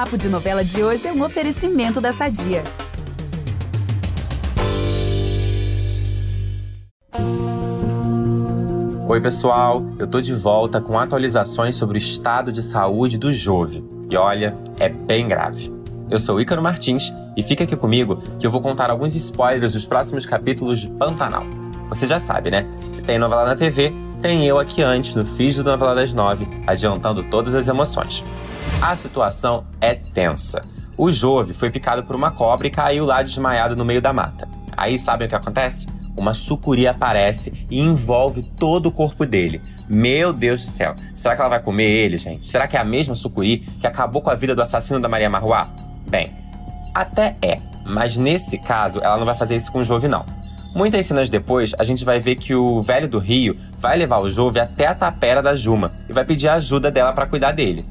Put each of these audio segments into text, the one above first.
Papo de Novela de hoje é um oferecimento da Sadia. Oi, pessoal. Eu tô de volta com atualizações sobre o estado de saúde do Jove. E olha, é bem grave. Eu sou Ícaro Martins e fica aqui comigo que eu vou contar alguns spoilers dos próximos capítulos de Pantanal. Você já sabe, né? Se tem novela na TV, tem eu aqui antes, no Fiz do Novela das Nove, adiantando todas as emoções. A situação é tensa. O Jove foi picado por uma cobra e caiu lá desmaiado no meio da mata. Aí sabem o que acontece? Uma sucuri aparece e envolve todo o corpo dele. Meu Deus do céu. Será que ela vai comer ele, gente? Será que é a mesma sucuri que acabou com a vida do assassino da Maria Marruá? Bem, até é, mas nesse caso ela não vai fazer isso com o Jove, não. Muitas cenas depois, a gente vai ver que o velho do Rio vai levar o Jove até a tapera da Juma e vai pedir ajuda dela para cuidar dele.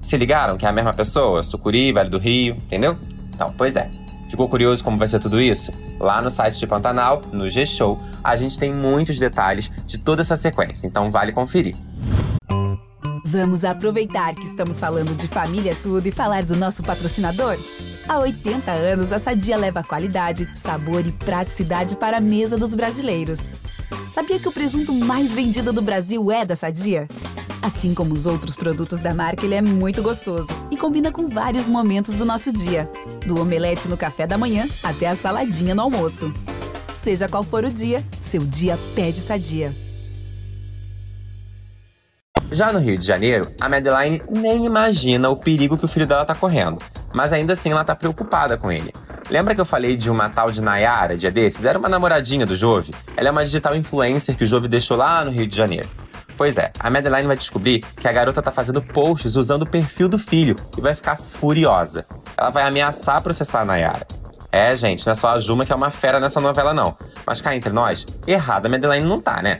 Se ligaram que é a mesma pessoa? Sucuri, velho do Rio, entendeu? Então, pois é. Ficou curioso como vai ser tudo isso? Lá no site de Pantanal, no G-Show, a gente tem muitos detalhes de toda essa sequência, então vale conferir. Vamos aproveitar que estamos falando de família tudo e falar do nosso patrocinador? Há 80 anos, a Sadia leva qualidade, sabor e praticidade para a mesa dos brasileiros. Sabia que o presunto mais vendido do Brasil é da Sadia? Assim como os outros produtos da marca, ele é muito gostoso e combina com vários momentos do nosso dia, do omelete no café da manhã até a saladinha no almoço. Seja qual for o dia, seu dia pede Sadia. Já no Rio de Janeiro, a Madeline nem imagina o perigo que o filho dela tá correndo, mas ainda assim ela tá preocupada com ele. Lembra que eu falei de uma tal de Nayara, dia desses? Era uma namoradinha do Jove. Ela é uma digital influencer que o Jove deixou lá no Rio de Janeiro. Pois é, a Madeline vai descobrir que a garota tá fazendo posts usando o perfil do filho e vai ficar furiosa. Ela vai ameaçar processar a Nayara. É, gente, não é só a Juma que é uma fera nessa novela, não. Mas cá entre nós, errada a Madeline não tá, né?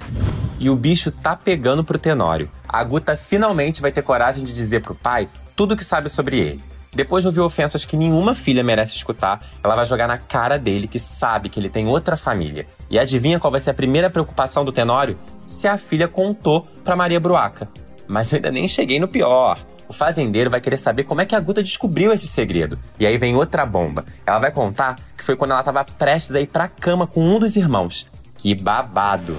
E o bicho tá pegando pro Tenório. A Guta finalmente vai ter coragem de dizer pro pai tudo o que sabe sobre ele. Depois de ouvir ofensas que nenhuma filha merece escutar, ela vai jogar na cara dele que sabe que ele tem outra família. E adivinha qual vai ser a primeira preocupação do Tenório? Se a filha contou pra Maria Bruaca. Mas eu ainda nem cheguei no pior. O fazendeiro vai querer saber como é que a Guta descobriu esse segredo. E aí vem outra bomba. Ela vai contar que foi quando ela estava prestes a ir pra cama com um dos irmãos. Que babado!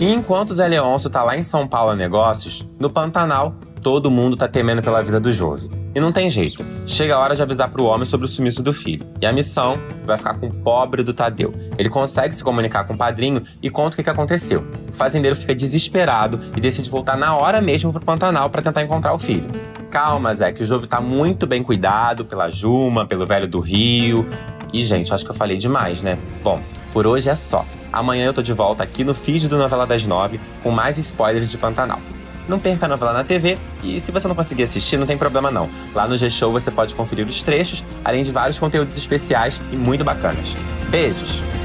E enquanto Zé Leôncio tá lá em São Paulo a negócios, no Pantanal, todo mundo tá temendo pela vida do Jove. E não tem jeito. Chega a hora de avisar pro homem sobre o sumiço do filho. E a missão vai ficar com o pobre do Tadeu. Ele consegue se comunicar com o padrinho e conta o que, aconteceu. O fazendeiro fica desesperado e decide voltar na hora mesmo pro Pantanal para tentar encontrar o filho. Calma, Zé, que o Jove tá muito bem cuidado pela Juma, pelo velho do Rio. E, gente, acho que eu falei demais, né? Bom, por hoje é só. Amanhã eu tô de volta aqui no feed do Novela das Nove com mais spoilers de Pantanal. Não perca a novela na TV e se você não conseguir assistir, não tem problema não. Lá no G-Show você pode conferir os trechos, além de vários conteúdos especiais e muito bacanas. Beijos!